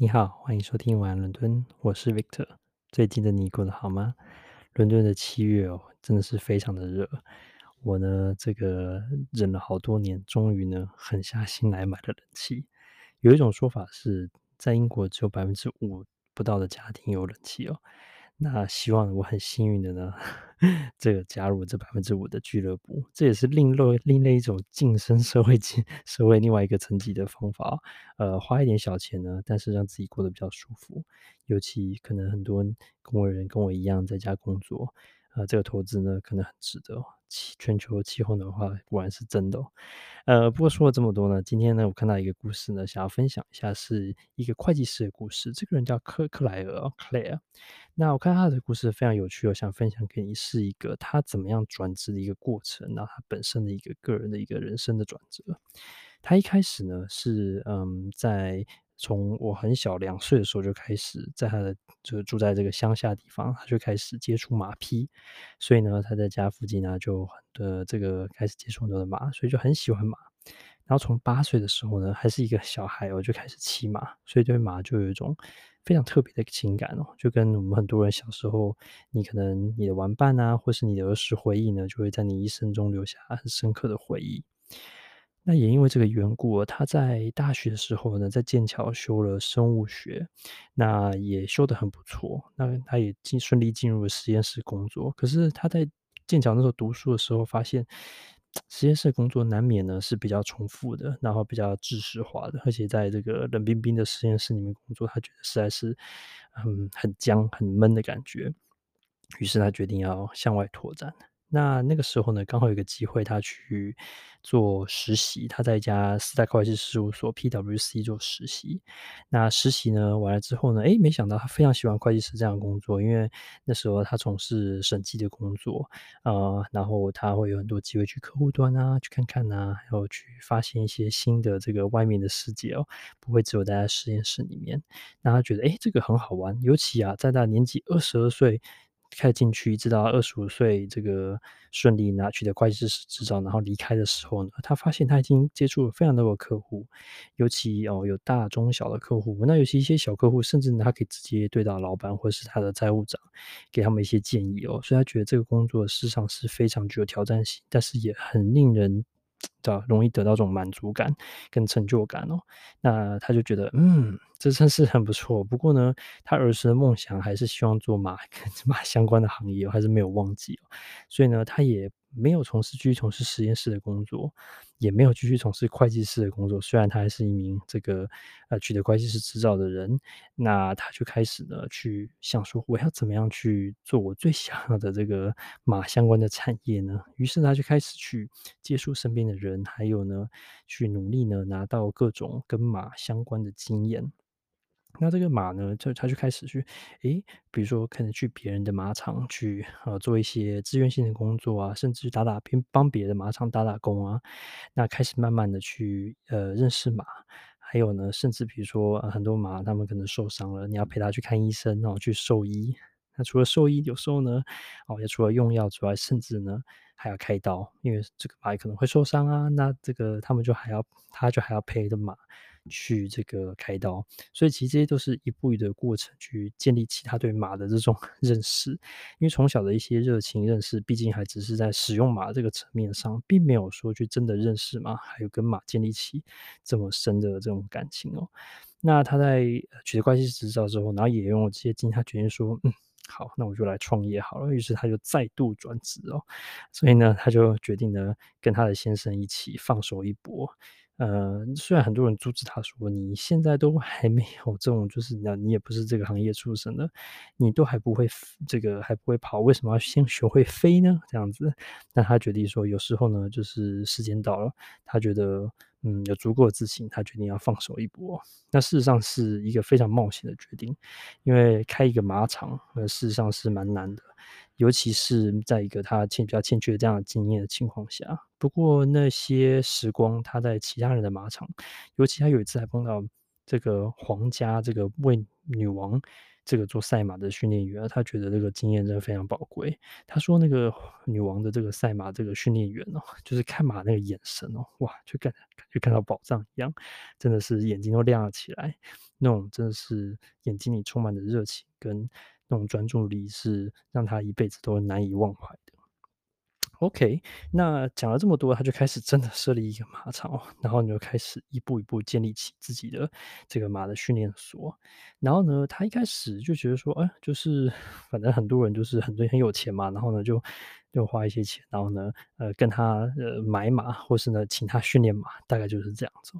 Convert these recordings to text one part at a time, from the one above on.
你好，欢迎收听晚安伦敦，我是 Victor。最近的你过得好吗？伦敦的七月哦，真的是非常的热。我呢，这个忍了好多年，终于呢，狠下心来买了冷气。有一种说法是在英国只有百分之五不到的家庭有冷气哦。那希望我很幸运的呢，这个加入这百分之五的俱乐部，这也是另类另类一种晋升社会进 社会另外一个层级的方法。呃，花一点小钱呢，但是让自己过得比较舒服。尤其可能很多工人跟我一样在家工作，呃，这个投资呢可能很值得。全球气候暖化果然是真的哦。呃，不过说了这么多呢，今天呢，我看到一个故事呢，想要分享一下，是一个会计师的故事。这个人叫克克莱尔，Clair。那我看他的故事非常有趣，我想分享给你，是一个他怎么样转职的一个过程，然后他本身的一个个人的一个人生的转折。他一开始呢是嗯在。从我很小两岁的时候就开始，在他的就住在这个乡下地方，他就开始接触马匹，所以呢，他在家附近呢就很多这个开始接触很多的马，所以就很喜欢马。然后从八岁的时候呢，还是一个小孩，我就开始骑马，所以对马就有一种非常特别的情感哦，就跟我们很多人小时候，你可能你的玩伴啊，或是你的儿时回忆呢，就会在你一生中留下很深刻的回忆。那也因为这个缘故，他在大学的时候呢，在剑桥修了生物学，那也修得很不错。那他也进顺利进入了实验室工作。可是他在剑桥那时候读书的时候，发现实验室工作难免呢是比较重复的，然后比较知识化的，而且在这个冷冰冰的实验室里面工作，他觉得实在是嗯很僵、很闷的感觉。于是他决定要向外拓展。那那个时候呢，刚好有个机会，他去做实习。他在一家四大会计师事务所 （PwC） 做实习。那实习呢完了之后呢，诶，没想到他非常喜欢会计师这样的工作，因为那时候他从事审计的工作，呃，然后他会有很多机会去客户端啊，去看看啊，还有去发现一些新的这个外面的世界哦，不会只有待在实验室里面。那他觉得，诶，这个很好玩，尤其啊，在他年纪二十二岁。开进去，直到二十五岁，这个顺利拿取得会计师执照，然后离开的时候呢，他发现他已经接触了非常多的客户，尤其哦有大中小的客户，那尤其一些小客户，甚至他可以直接对到老板或者是他的财务长，给他们一些建议哦，所以他觉得这个工作事实上是非常具有挑战性，但是也很令人。找容易得到这种满足感跟成就感哦，那他就觉得，嗯，这真是很不错。不过呢，他儿时的梦想还是希望做马 跟马相关的行业，还是没有忘记哦。所以呢，他也。没有从事继续从事实验室的工作，也没有继续从事会计师的工作。虽然他还是一名这个呃取得会计师执照的人，那他就开始呢去想说，我要怎么样去做我最想要的这个马相关的产业呢？于是他就开始去接触身边的人，还有呢去努力呢拿到各种跟马相关的经验。那这个马呢，就他就开始去，诶，比如说可能去别人的马场去，呃，做一些志愿性的工作啊，甚至去打打拼，帮别的马场打打工啊。那开始慢慢的去，呃，认识马，还有呢，甚至比如说，很多马他们可能受伤了，你要陪他去看医生，然后去兽医。那除了兽医，有时候呢，哦，也除了用药之外，甚至呢还要开刀，因为这个马可能会受伤啊。那这个他们就还要，他就还要陪着马。去这个开刀，所以其实这些都是一步一步的过程，去建立起他对马的这种 认识。因为从小的一些热情认识，毕竟还只是在使用马这个层面上，并没有说去真的认识马，还有跟马建立起这么深的这种感情哦。那他在取得会计师执照之后，然后也用了这些经验，他决定说，嗯，好，那我就来创业好了。于是他就再度转职哦，所以呢，他就决定呢，跟他的先生一起放手一搏。呃，虽然很多人阻止他说，你现在都还没有这种，就是你你也不是这个行业出身的，你都还不会这个还不会跑，为什么要先学会飞呢？这样子，那他决定说，有时候呢，就是时间到了，他觉得嗯有足够的自信，他决定要放手一搏。那事实上是一个非常冒险的决定，因为开一个马场，呃，事实上是蛮难的。尤其是在一个他欠比较欠缺这样的经验的情况下，不过那些时光他在其他人的马场，尤其他有一次还碰到这个皇家这个为女王这个做赛马的训练员，他觉得这个经验真的非常宝贵。他说那个女王的这个赛马这个训练员哦，就是看马那个眼神哦，哇，就感感觉看到宝藏一样，真的是眼睛都亮了起来，那种真的是眼睛里充满的热情跟那种专注力，是让他一辈子都难以忘怀的。OK，那讲了这么多，他就开始真的设立一个马场，然后你就开始一步一步建立起自己的这个马的训练所。然后呢，他一开始就觉得说，哎，就是 反正很多人就是很多很有钱嘛，然后呢就就花一些钱，然后呢，呃，跟他呃买马，或是呢请他训练马，大概就是这样子。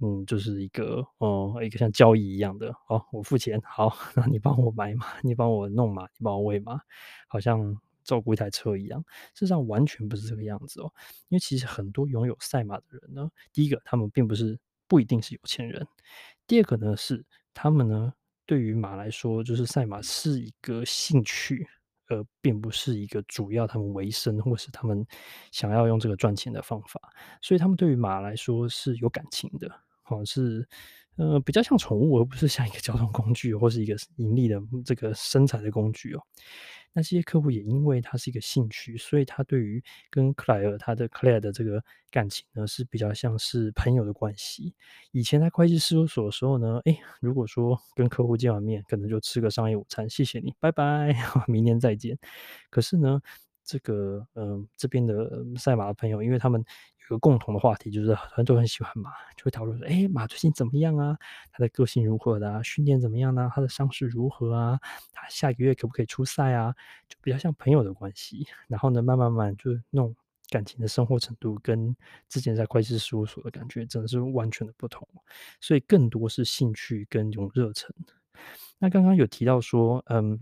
嗯，就是一个哦、嗯，一个像交易一样的，哦，我付钱，好，那你帮我买马，你帮我弄马，你帮我喂马，好像。照顾一台车一样，事实上完全不是这个样子哦。因为其实很多拥有赛马的人呢，第一个他们并不是不一定是有钱人，第二个呢是他们呢对于马来说，就是赛马是一个兴趣，而并不是一个主要他们维生或是他们想要用这个赚钱的方法。所以他们对于马来说是有感情的，好、哦、是呃比较像宠物，而不是像一个交通工具或是一个盈利的这个生财的工具哦。那这些客户也因为他是一个兴趣，所以他对于跟克莱尔他的克莱尔的这个感情呢是比较像是朋友的关系。以前在会计事务所的时候呢，哎，如果说跟客户见完面，可能就吃个商业午餐，谢谢你，拜拜，明年再见。可是呢，这个嗯、呃，这边的赛马的朋友，因为他们。有个共同的话题，就是很多人都很喜欢马，就会讨论说：“哎，马最近怎么样啊？他的个性如何的啊？训练怎么样呢？他的伤势如何啊？他下个月可不可以出赛啊？”就比较像朋友的关系。然后呢，慢慢慢，就是那种感情的生活程度，跟之前在会计事务所的感觉，真的是完全的不同。所以更多是兴趣跟一种热忱。那刚刚有提到说，嗯，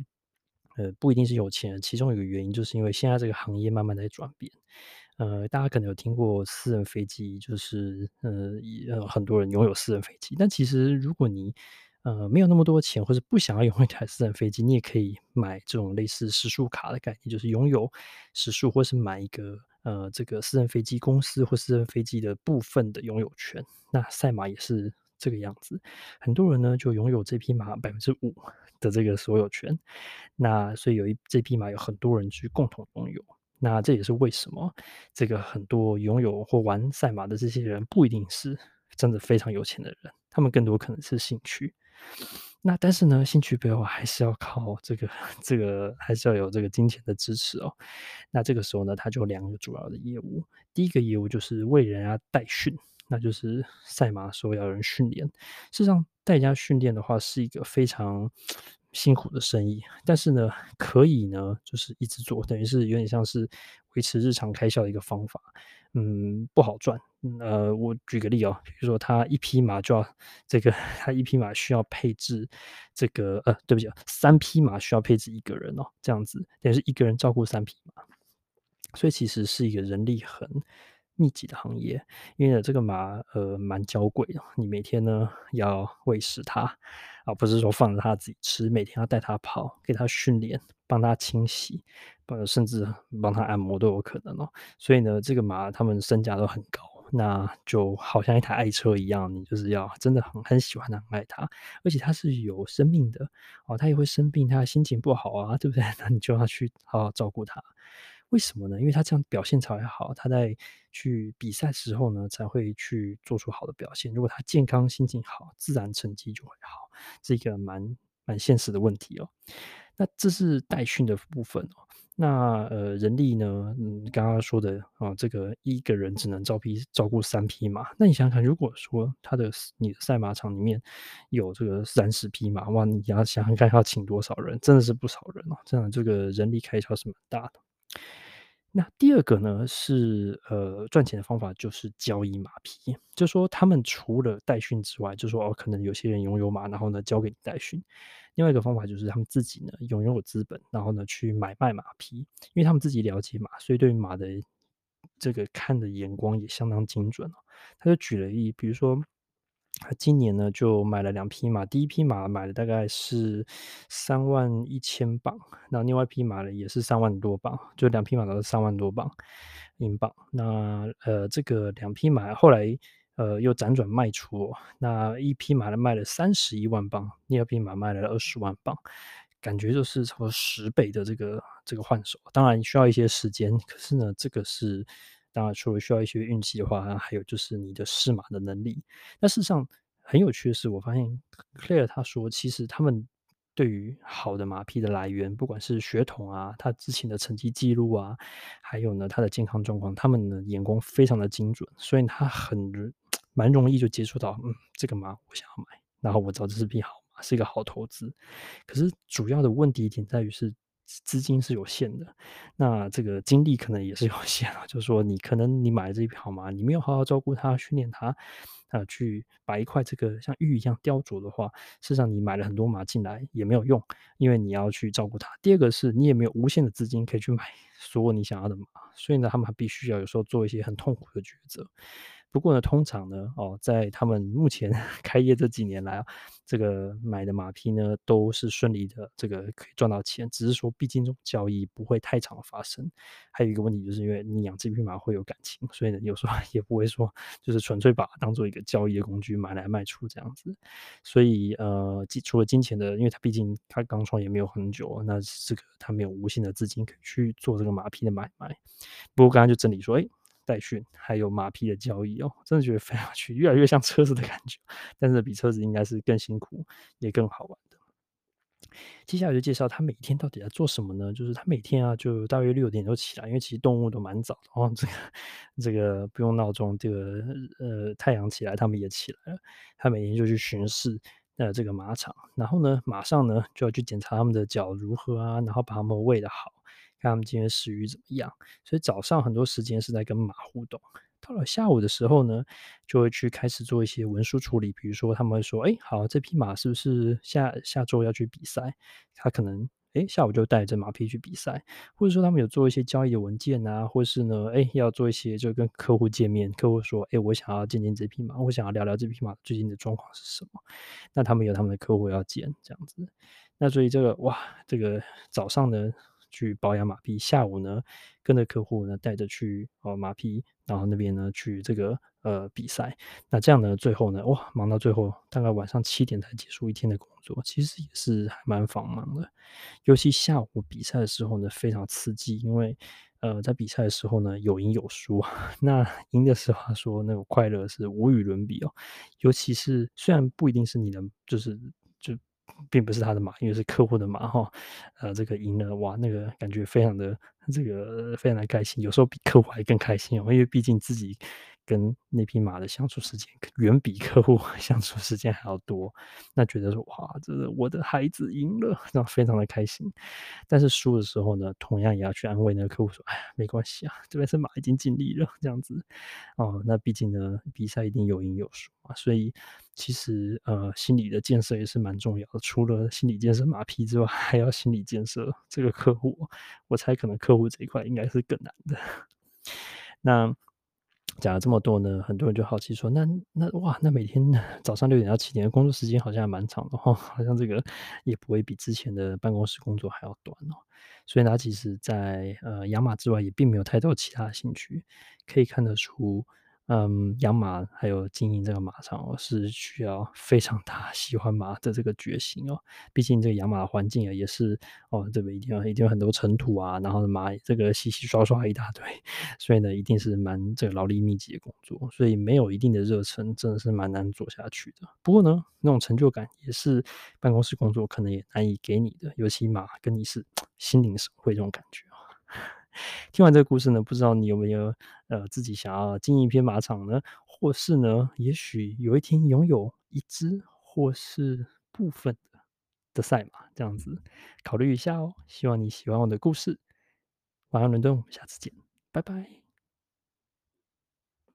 呃，不一定是有钱，其中一个原因，就是因为现在这个行业慢慢在转变。呃，大家可能有听过私人飞机，就是呃，呃，很多人拥有私人飞机。但其实，如果你呃没有那么多钱，或者不想要拥有一台私人飞机，你也可以买这种类似时速卡的概念，就是拥有时速，或是买一个呃这个私人飞机公司或私人飞机的部分的拥有权。那赛马也是这个样子，很多人呢就拥有这匹马百分之五的这个所有权。那所以有一这匹马有很多人去共同拥有。那这也是为什么这个很多拥有或玩赛马的这些人不一定是真的非常有钱的人，他们更多可能是兴趣。那但是呢，兴趣背后还是要靠这个这个还是要有这个金钱的支持哦。那这个时候呢，他就两个主要的业务，第一个业务就是为人家代训，那就是赛马所要有人训练。事实上，代家训练的话是一个非常。辛苦的生意，但是呢，可以呢，就是一直做，等于是有点像是维持日常开销的一个方法。嗯，不好赚。呃，我举个例哦，比如说他一匹马就要这个，他一匹马需要配置这个，呃，对不起，三匹马需要配置一个人哦，这样子等于是一个人照顾三匹马，所以其实是一个人力很密集的行业，因为呢，这个马呃蛮娇贵的，你每天呢要喂食它。而不是说放着它自己吃，每天要带它跑，给它训练，帮它清洗，甚至帮它按摩都有可能哦。所以呢，这个马它们身价都很高，那就好像一台爱车一样，你就是要真的很很喜欢它，很爱它，而且它是有生命的哦，它也会生病，它的心情不好啊，对不对？那你就要去好好照顾它。为什么呢？因为他这样表现才会好，他在去比赛时候呢，才会去做出好的表现。如果他健康、心情好，自然成绩就会好，这个蛮蛮现实的问题哦。那这是代训的部分哦。那呃，人力呢？嗯，刚刚说的啊，这个一个人只能招匹照顾三匹马。那你想想看，如果说他的你的赛马场里面有这个三十匹马，哇，你要想想看要请多少人，真的是不少人哦。这样这个人力开销是蛮大的。那第二个呢是呃赚钱的方法就是交易马匹，就说他们除了代训之外，就说哦可能有些人拥有马，然后呢交给你代训。另外一个方法就是他们自己呢拥有资本，然后呢去买卖马匹，因为他们自己了解马，所以对马的这个看的眼光也相当精准。他就举了一，比如说。他今年呢就买了两匹马，第一匹马买了大概是三万一千镑，那另外一匹马呢也是三万多镑，就两匹马都是三万多镑英镑。那呃这个两匹马后来呃，又辗转卖出，那一匹马呢卖了三十一万镑，第二匹马卖了二十万镑，感觉就是差不多十倍的这个这个换手。当然需要一些时间，可是呢，这个是当然除了需要一些运气的话，还有就是你的试马的能力。那事实上很有趣的是，我发现 Claire 他说，其实他们。对于好的马匹的来源，不管是血统啊，他之前的成绩记录啊，还有呢他的健康状况，他们的眼光非常的精准，所以他很蛮容易就接触到，嗯，这个马我想要买，然后我知道这是匹好马，是一个好投资。可是主要的问题点在于是资金是有限的，那这个精力可能也是有 限的，就是说你可能你买了这一匹好马，你没有好好照顾它，训练它。啊，去把一块这个像玉一样雕琢的话，事实上你买了很多马进来也没有用，因为你要去照顾它。第二个是你也没有无限的资金可以去买所有你想要的马，所以呢，他们还必须要有时候做一些很痛苦的抉择。不过呢，通常呢，哦，在他们目前 开业这几年来啊，这个买的马匹呢都是顺利的，这个可以赚到钱。只是说，毕竟这种交易不会太常发生。还有一个问题，就是因为你养这匹马会有感情，所以呢，有时候 也不会说就是纯粹把它当做一个交易的工具买来卖出这样子。所以呃，除了金钱的，因为他毕竟他刚创业没有很久，那这个他没有无限的资金可以去做这个马匹的买卖。不过刚刚就整理说，哎。代训还有马匹的交易哦，真的觉得非常有趣，越来越像车子的感觉，但是比车子应该是更辛苦也更好玩的。接下来就介绍他每天到底在做什么呢？就是他每天啊，就大约六点就起来，因为其实动物都蛮早的哦，这个这个不用闹钟，这个呃太阳起来他们也起来了。他每天就去巡视呃这个马场，然后呢马上呢就要去检查他们的脚如何啊，然后把他们喂的好。看他们今天食欲怎么样，所以早上很多时间是在跟马互动。到了下午的时候呢，就会去开始做一些文书处理，比如说他们会说：“哎，好，这匹马是不是下下周要去比赛？”他可能哎下午就带着马匹去比赛，或者说他们有做一些交易的文件啊，或是呢哎要做一些就跟客户见面，客户说：“哎，我想要见见这匹马，我想要聊聊这匹马最近的状况是什么。”那他们有他们的客户要见，这样子。那所以这个哇，这个早上呢。去保养马匹，下午呢跟着客户呢带着去哦马匹，然后那边呢去这个呃比赛。那这样呢最后呢哇忙到最后大概晚上七点才结束一天的工作，其实也是还蛮繁忙的。尤其下午比赛的时候呢非常刺激，因为呃在比赛的时候呢有赢有输，那赢的时候说那种快乐是无与伦比哦。尤其是虽然不一定是你的，就是。并不是他的马，因为是客户的马哈，呃，这个赢了哇，那个感觉非常的这个非常的开心，有时候比客户还更开心哦，因为毕竟自己跟那匹马的相处时间远比客户 相处时间还要多，那觉得说哇，这是我的孩子赢了，那非常的开心。但是输的时候呢，同样也要去安慰那个客户说，哎呀，没关系啊，这边是马已经尽力了，这样子哦。那毕竟呢，比赛一定有赢有输嘛，所以。其实，呃，心理的建设也是蛮重要的。除了心理建设马匹之外，还要心理建设这个客户。我猜可能客户这一块应该是更难的。那讲了这么多呢，很多人就好奇说，那那哇，那每天 早上六点到七点的工作时间好像还蛮长的哈，好像这个也不会比之前的办公室工作还要短哦。所以他其实在呃养马之外，也并没有太多其他的兴趣，可以看得出。嗯，养马还有经营这个马场哦，是需要非常大喜欢马的这个决心哦。毕竟这个养马的环境啊，也是哦，这个一定要一定有很多尘土啊，然后马这个洗洗刷刷一大堆，所以呢，一定是蛮这个劳力密集的工作。所以没有一定的热忱，真的是蛮难做下去的。不过呢，那种成就感也是办公室工作可能也难以给你的，尤其马跟你是心领神会这种感觉。听完这个故事呢，不知道你有没有呃自己想要经营一片马场呢？或是呢，也许有一天拥有一只或是部分的的赛马，这样子考虑一下哦。希望你喜欢我的故事。晚安，伦敦，我们下次见，拜拜。